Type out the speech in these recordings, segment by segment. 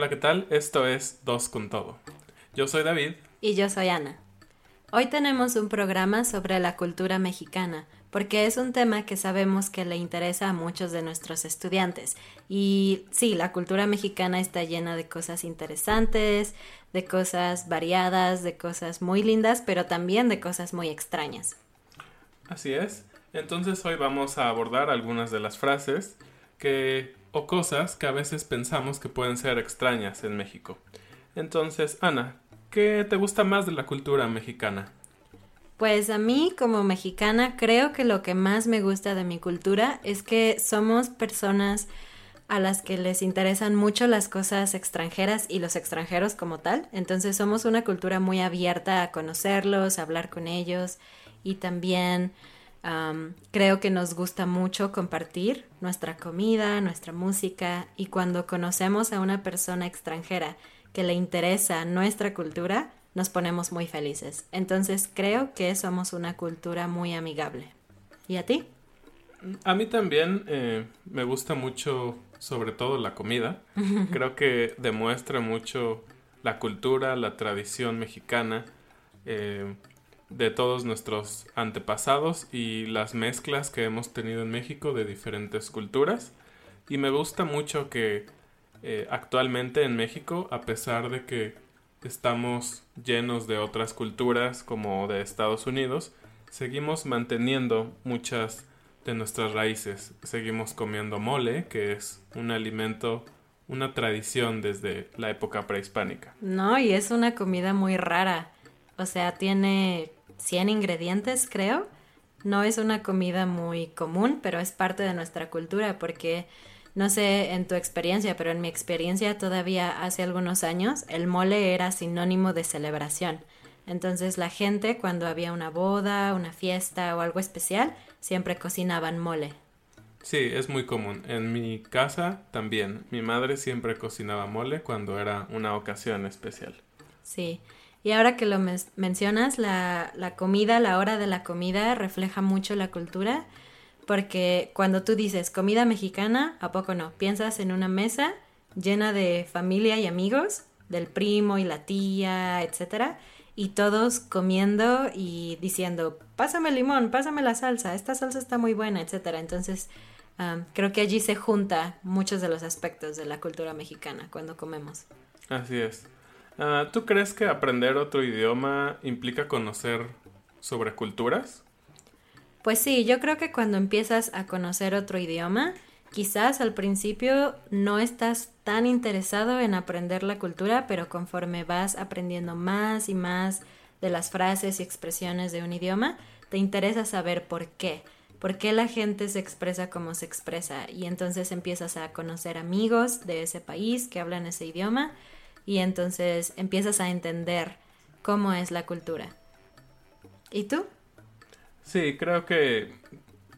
Hola, ¿qué tal? Esto es Dos con Todo. Yo soy David. Y yo soy Ana. Hoy tenemos un programa sobre la cultura mexicana, porque es un tema que sabemos que le interesa a muchos de nuestros estudiantes. Y sí, la cultura mexicana está llena de cosas interesantes, de cosas variadas, de cosas muy lindas, pero también de cosas muy extrañas. Así es. Entonces hoy vamos a abordar algunas de las frases que o cosas que a veces pensamos que pueden ser extrañas en México. Entonces, Ana, ¿qué te gusta más de la cultura mexicana? Pues a mí como mexicana creo que lo que más me gusta de mi cultura es que somos personas a las que les interesan mucho las cosas extranjeras y los extranjeros como tal. Entonces somos una cultura muy abierta a conocerlos, a hablar con ellos y también creo que nos gusta mucho compartir nuestra comida, nuestra música y cuando conocemos a una persona extranjera que le interesa nuestra cultura, nos ponemos muy felices. Entonces creo que somos una cultura muy amigable. ¿Y a ti? A mí también eh, me gusta mucho, sobre todo la comida. creo que demuestra mucho la cultura, la tradición mexicana. Eh, de todos nuestros antepasados y las mezclas que hemos tenido en México de diferentes culturas. Y me gusta mucho que eh, actualmente en México, a pesar de que estamos llenos de otras culturas como de Estados Unidos, seguimos manteniendo muchas de nuestras raíces. Seguimos comiendo mole, que es un alimento, una tradición desde la época prehispánica. No, y es una comida muy rara. O sea, tiene 100 ingredientes, creo. No es una comida muy común, pero es parte de nuestra cultura porque, no sé en tu experiencia, pero en mi experiencia todavía hace algunos años, el mole era sinónimo de celebración. Entonces la gente cuando había una boda, una fiesta o algo especial, siempre cocinaban mole. Sí, es muy común. En mi casa también. Mi madre siempre cocinaba mole cuando era una ocasión especial. Sí. Y ahora que lo mencionas, la, la comida, la hora de la comida refleja mucho la cultura, porque cuando tú dices comida mexicana, ¿a poco no? Piensas en una mesa llena de familia y amigos, del primo y la tía, etcétera, y todos comiendo y diciendo, pásame el limón, pásame la salsa, esta salsa está muy buena, etcétera. Entonces, creo que allí se junta muchos de los aspectos de la cultura mexicana cuando comemos. Así es. Ah, ¿Tú crees que aprender otro idioma implica conocer sobre culturas? Pues sí, yo creo que cuando empiezas a conocer otro idioma, quizás al principio no estás tan interesado en aprender la cultura, pero conforme vas aprendiendo más y más de las frases y expresiones de un idioma, te interesa saber por qué. por qué la gente se expresa como se expresa y entonces empiezas a conocer amigos de ese país que hablan ese idioma y entonces empiezas a entender cómo es la cultura. ¿Y tú? Sí, creo que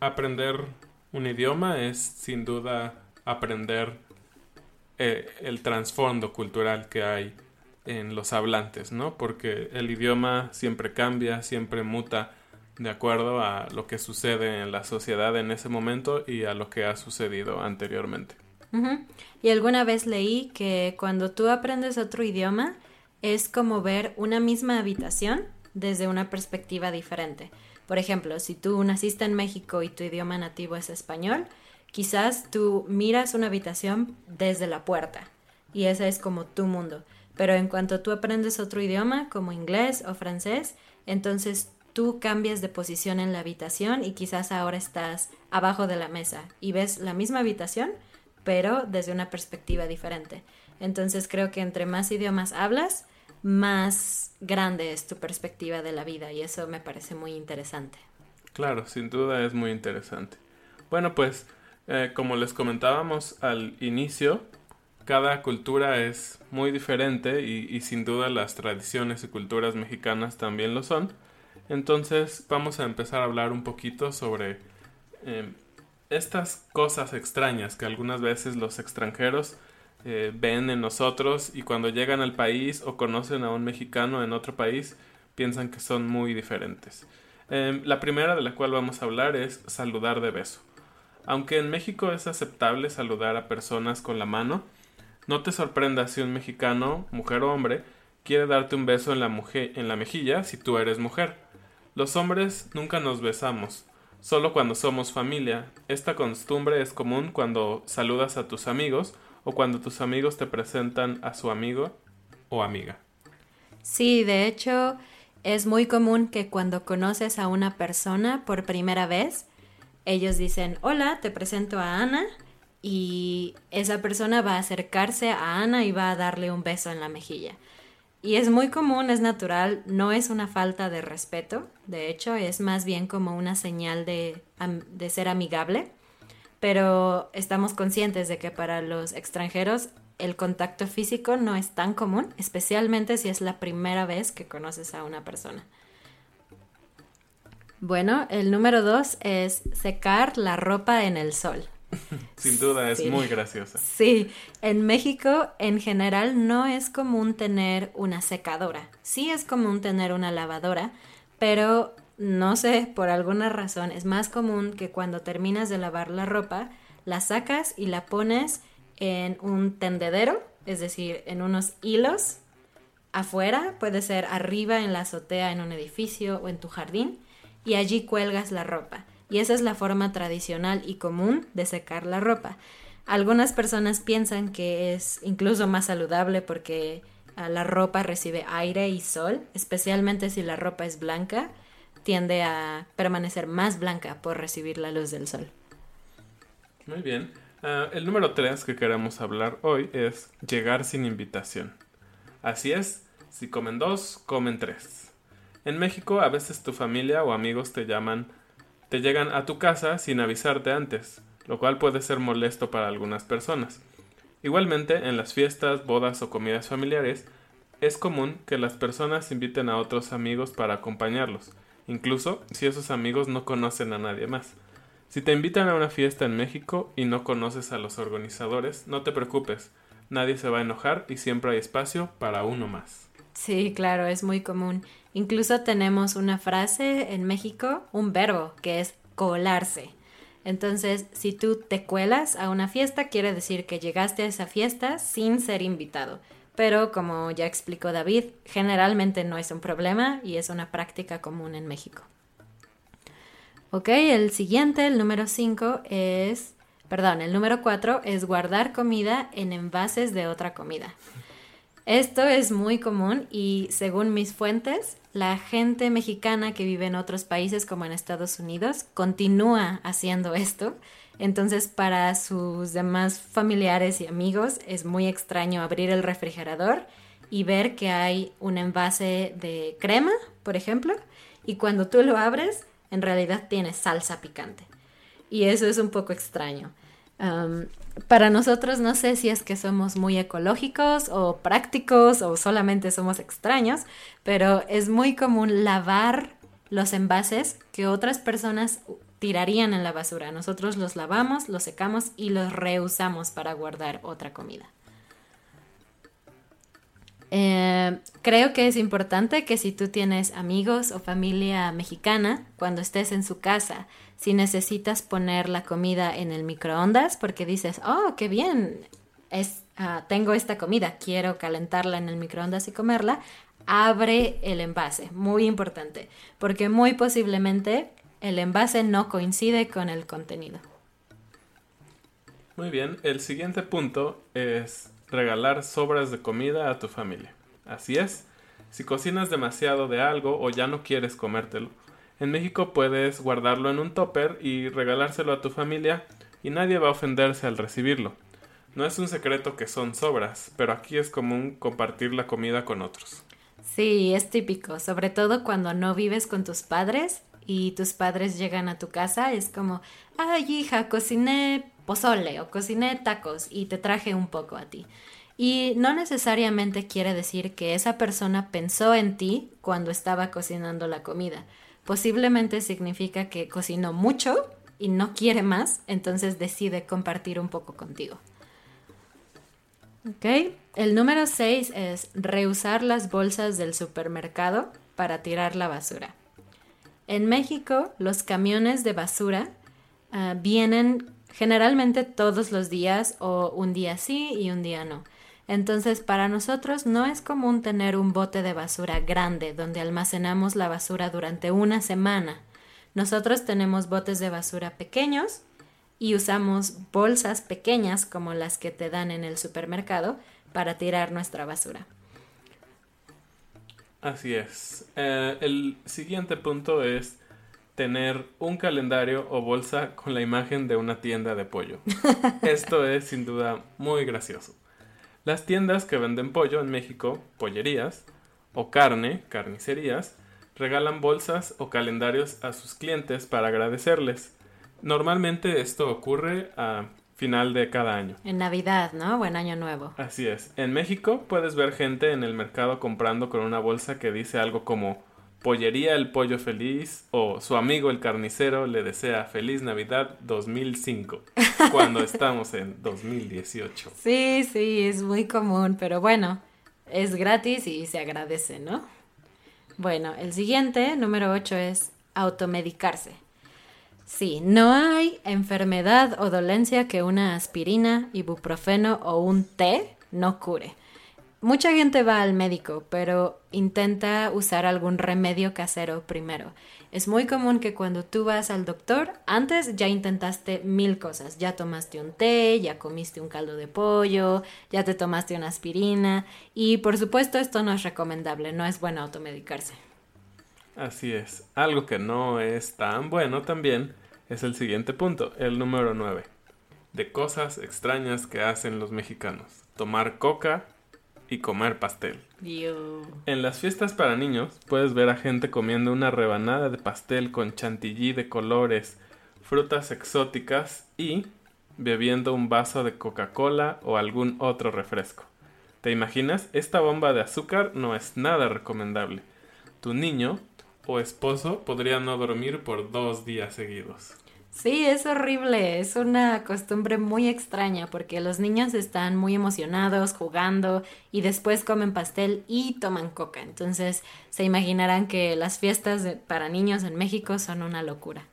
aprender un idioma es sin duda aprender eh, el trasfondo cultural que hay en los hablantes, ¿no? Porque el idioma siempre cambia, siempre muta de acuerdo a lo que sucede en la sociedad en ese momento y a lo que ha sucedido anteriormente. Y alguna vez leí que cuando tú aprendes otro idioma es como ver una misma habitación desde una perspectiva diferente. Por ejemplo, si tú naciste en México y tu idioma nativo es español, quizás tú miras una habitación desde la puerta y ese es como tu mundo. Pero en cuanto tú aprendes otro idioma, como inglés o francés, entonces tú cambias de posición en la habitación y quizás ahora estás abajo de la mesa y ves la misma habitación, pero desde una perspectiva diferente. Entonces creo que entre más idiomas hablas, más grande es tu perspectiva de la vida y eso me parece muy interesante. Claro, sin duda es muy interesante. Bueno, pues eh, como les comentábamos al inicio, cada cultura es muy diferente y, sin duda las tradiciones y culturas mexicanas también lo son. Entonces vamos a empezar a hablar un poquito sobre eh, estas cosas extrañas que algunas veces los extranjeros eh, ven en nosotros y cuando llegan al país o conocen a un mexicano en otro país piensan que son muy diferentes. Em, la primera de la cual vamos a hablar es saludar de beso. Aunque en México es aceptable saludar a personas con la mano, no te sorprendas si un mexicano, mujer o hombre, quiere darte un beso en la, en la mejilla si tú eres mujer. Los hombres nunca nos besamos, solo cuando somos familia. Esta costumbre es común cuando saludas a tus amigos o cuando tus amigos te presentan a su amigo o amiga. Sí, de hecho, es muy común que cuando conoces a una persona por primera vez, ellos dicen, hola, te presento a Ana, y esa persona va a acercarse a Ana y va a darle un beso en la mejilla. Y es muy común, es natural, no es una falta de respeto, de hecho es más bien como una señal de, de ser amigable, pero estamos conscientes de que para los extranjeros el contacto físico no es tan común, especialmente si es la primera vez que conoces a una persona. Bueno, el número dos es secar la ropa en el sol. Sin duda, es muy graciosa. Sí, en México en general no es común tener una secadora. Sí es común tener una lavadora, pero no sé, por alguna razón es más común que cuando terminas de lavar la ropa, la sacas y la pones en un tendedero, es decir, en unos hilos afuera, puede ser arriba en la azotea en un edificio o en tu jardín, y allí cuelgas la ropa y esa es la forma tradicional y común de secar la ropa. Algunas personas piensan que es incluso más saludable porque ah, la ropa recibe aire y sol, especialmente si la ropa es blanca, tiende a permanecer más blanca por recibir la luz del sol. Muy bien. Ah, el número 3 que queremos hablar hoy es llegar sin invitación. Así es, si comen dos, comen tres. En México a veces tu familia o amigos te llaman te llegan a tu casa sin avisarte antes, lo cual puede ser molesto para algunas personas. Igualmente, en las fiestas, bodas o comidas familiares, es común que las personas inviten a otros amigos para acompañarlos, incluso si esos amigos no conocen a nadie más. Si te invitan a una fiesta en México y no conoces a los organizadores, no te preocupes, nadie se va a enojar y siempre hay espacio para uno más. Sí, claro, es muy común. Incluso tenemos una frase en México, un verbo, que es colarse. Entonces, si tú te cuelas a una fiesta, quiere decir que llegaste a esa fiesta sin ser invitado. Pero como ya explicó David, generalmente no es un problema y es una práctica común en México. Ok, el siguiente, el número 5, es, perdón, el número 4 es guardar comida en envases de otra comida. Esto es muy común y según mis fuentes, la gente mexicana que vive en otros países como en Estados Unidos continúa haciendo esto. Entonces para sus demás familiares y amigos es muy extraño abrir el refrigerador y ver que hay un envase de crema, por ejemplo, y cuando tú lo abres en realidad tiene salsa picante. Y eso es un poco extraño. Um, para nosotros no sé si es que somos muy ecológicos o prácticos o solamente somos extraños, pero es muy común lavar los envases que otras personas tirarían en la basura. Nosotros los lavamos, los secamos y los reusamos para guardar otra comida. Eh, creo que es importante que si tú tienes amigos o familia mexicana, cuando estés en su casa, si necesitas poner la comida en el microondas porque dices, oh, qué bien, es, ah, tengo esta comida, quiero calentarla en el microondas y comerla, abre el envase, muy importante, porque muy posiblemente el envase no coincide con el contenido. Muy bien, el siguiente punto es regalar sobras de comida a tu familia. Así es, si cocinas demasiado de algo o ya no quieres comértelo, en México puedes guardarlo en un topper y regalárselo a tu familia y nadie va a ofenderse al recibirlo. No es un secreto que son sobras, pero aquí es común compartir la comida con otros. Sí, es típico, sobre todo cuando no vives con tus padres y tus padres llegan a tu casa, es como, ay hija, cociné pozole o cociné tacos y te traje un poco a ti. Y no necesariamente quiere decir que esa persona pensó en ti cuando estaba cocinando la comida. Posiblemente significa que cocinó mucho y no quiere más, entonces decide compartir un poco contigo. ¿Ok? El número 6 es reusar las bolsas del supermercado para tirar la basura. En México, los camiones de basura ah, vienen generalmente todos los días o un día sí y un día no. Entonces, para nosotros no es común tener un bote de basura grande donde almacenamos la basura durante una semana. Nosotros tenemos botes de basura pequeños y usamos bolsas pequeñas como las que te dan en el supermercado para tirar nuestra basura. Así es. Eh, el siguiente punto es tener un calendario o bolsa con la imagen de una tienda de pollo. Esto es sin duda muy gracioso. Las tiendas que venden pollo en México, pollerías, o carne, carnicerías, regalan bolsas o calendarios a sus clientes para agradecerles. Normalmente esto ocurre a final de cada año. En Navidad, ¿no? Buen año nuevo. Así es. En México puedes ver gente en el mercado comprando con una bolsa que dice algo como Pollería el Pollo Feliz o su amigo el carnicero le desea Feliz Navidad 2005 cuando estamos en 2018. Sí, sí, es muy común, pero bueno, es gratis y se agradece, ¿no? Bueno, el siguiente, número 8, es automedicarse. Sí, no hay enfermedad o dolencia que una aspirina, ibuprofeno o un té no cure. Mucha gente va al médico, pero intenta usar algún remedio casero primero. Es muy común que cuando tú vas al doctor, antes ya intentaste mil cosas. Ya tomaste un té, ya comiste un caldo de pollo, ya te tomaste una aspirina. Y por supuesto esto no es recomendable, no es bueno automedicarse. Así es. Algo que no es tan bueno también es el siguiente punto, el número 9. De cosas extrañas que hacen los mexicanos. Tomar coca y comer pastel. En las fiestas para niños puedes ver a gente comiendo una rebanada de pastel con chantilly de colores, frutas exóticas y bebiendo un vaso de Coca-Cola o algún otro refresco. ¿Te imaginas? Esta bomba de azúcar no es nada recomendable. Tu niño o esposo podría no dormir por dos días seguidos. Sí, es horrible, es una costumbre muy extraña porque los niños están muy emocionados jugando y después comen pastel y toman coca. Entonces se imaginarán que las fiestas para niños en México son una locura.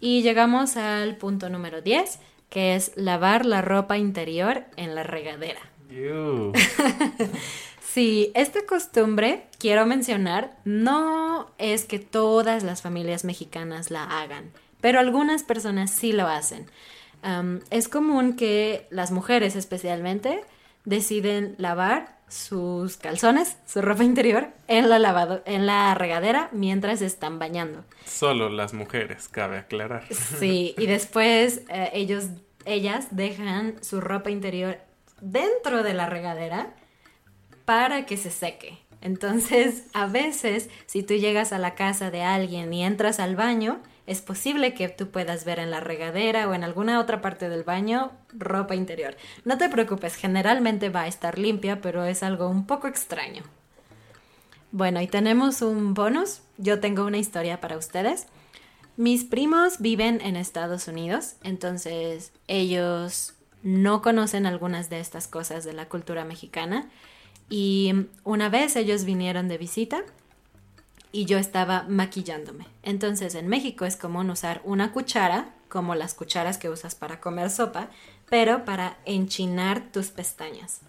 Y llegamos al punto número 10, que es lavar la ropa interior en la regadera. sí, esta costumbre, quiero mencionar, no es que todas las familias mexicanas la hagan pero algunas personas sí lo hacen. es común que las mujeres especialmente deciden lavar sus calzones, su ropa interior, en la, lavado en la regadera mientras están bañando. Solo las mujeres, cabe aclarar. Sí, y después eh, ellos, ellas dejan su ropa interior dentro de la regadera para que se seque. Entonces, a veces, si tú llegas a la casa de alguien y entras al baño, es posible que tú puedas ver en la regadera o en alguna otra parte del baño ropa interior. No te preocupes, generalmente va a estar limpia, pero es algo un poco extraño. Bueno, y tenemos un bonus. Yo tengo una historia para ustedes. Mis primos viven en Estados Unidos, entonces ellos no conocen algunas de estas cosas de la cultura mexicana. Y una vez ellos vinieron de visita y yo estaba maquillándome. Entonces en México es común usar una cuchara, como las cucharas que usas para comer sopa, pero para enchinar tus pestañas.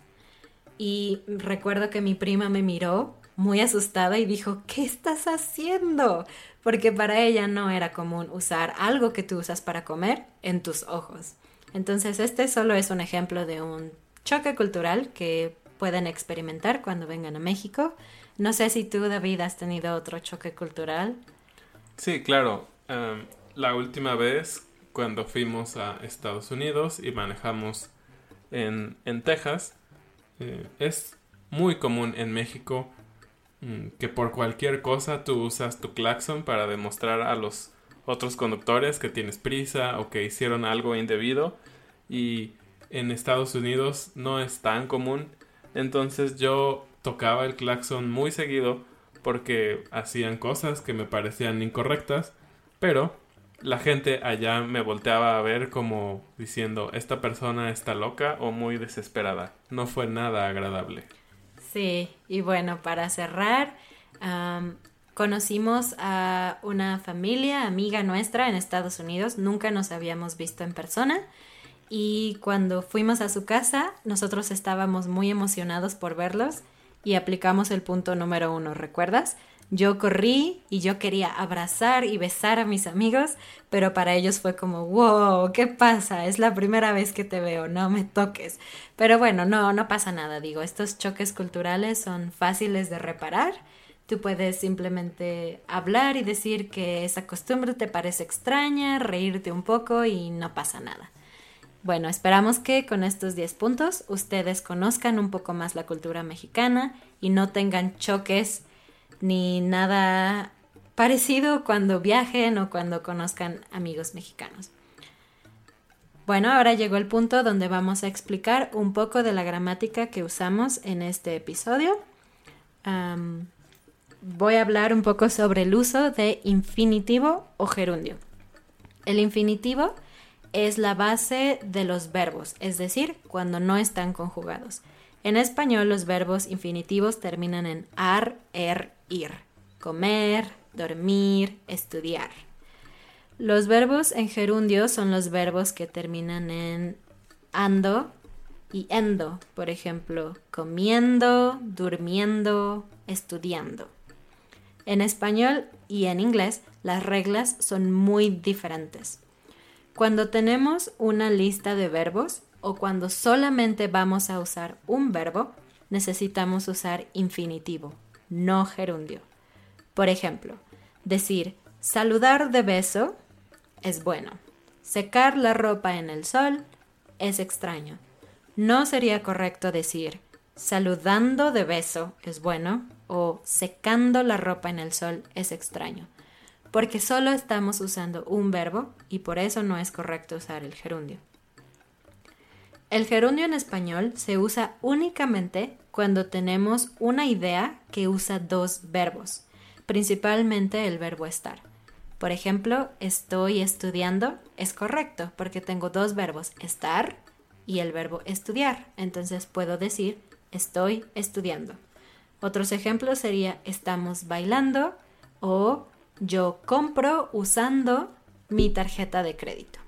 Y recuerdo que mi prima me miró muy asustada y dijo, ¿qué estás haciendo? Porque para ella no era común usar algo que tú usas para comer en tus ojos. Entonces este solo es un ejemplo de un choque cultural que pueden experimentar cuando vengan a México no sé si tú, David, has tenido otro choque cultural. Sí, claro. Em, la última vez cuando fuimos a Estados Unidos y manejamos en, Texas, eh, es muy común en México mm, que por cualquier cosa tú usas tu claxon para demostrar a los otros conductores que tienes prisa o que hicieron algo indebido y en Estados Unidos no es tan común. Entonces yo tocaba el claxon muy seguido porque hacían cosas que me parecían incorrectas, pero la gente allá me volteaba a ver como diciendo, esta persona está loca o muy desesperada. No fue nada agradable. Sí, y bueno, para cerrar, conocimos a una familia, amiga nuestra en Estados Unidos, nunca nos habíamos visto en persona. Y cuando fuimos a su casa, nosotros estábamos muy emocionados por verlos y aplicamos el punto número uno, ¿recuerdas? Yo corrí y yo quería abrazar y besar a mis amigos, pero para ellos fue como, wow, ¿qué pasa? Es la primera vez que te veo, no me toques. Pero bueno, no, no pasa nada, digo, estos choques culturales son fáciles de reparar. Tú puedes simplemente hablar y decir que esa costumbre te parece extraña, reírte un poco y no pasa nada. Bueno, esperamos que con estos 10 puntos ustedes conozcan un poco más la cultura mexicana y no tengan choques ni nada parecido cuando viajen o cuando conozcan amigos mexicanos. Bueno, ahora llegó el punto donde vamos a explicar un poco de la gramática que usamos en este episodio. voy a hablar un poco sobre el uso de infinitivo o gerundio. El infinitivo es la base de los verbos, es decir, cuando no están conjugados. En español los verbos infinitivos terminan en ar, er, ir. Comer, dormir, estudiar. Los verbos en gerundio son los verbos que terminan en ando y endo, por ejemplo, comiendo, durmiendo, estudiando. En español y en inglés las reglas son muy diferentes. Cuando tenemos una lista de verbos o cuando solamente vamos a usar un verbo, necesitamos usar infinitivo, no gerundio. Por ejemplo, decir saludar de beso es bueno. Secar la ropa en el sol es extraño. No sería correcto decir saludando de beso es bueno o secando la ropa en el sol es extraño porque solo estamos usando un verbo y por eso no es correcto usar el gerundio. El gerundio en español se usa únicamente cuando tenemos una idea que usa dos verbos, principalmente el verbo estar. Por ejemplo, estoy estudiando es correcto porque tengo dos verbos, estar y el verbo estudiar. Entonces puedo decir estoy estudiando. Otros ejemplos sería estamos bailando o yo compro usando mi tarjeta de crédito.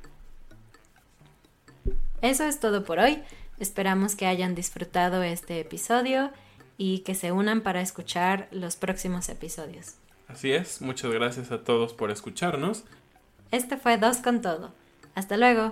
Eso es todo por hoy. Esperamos que hayan disfrutado este episodio y que se unan para escuchar los próximos episodios. Así es, muchas gracias a todos por escucharnos. Este fue Dos con Todo. Hasta luego.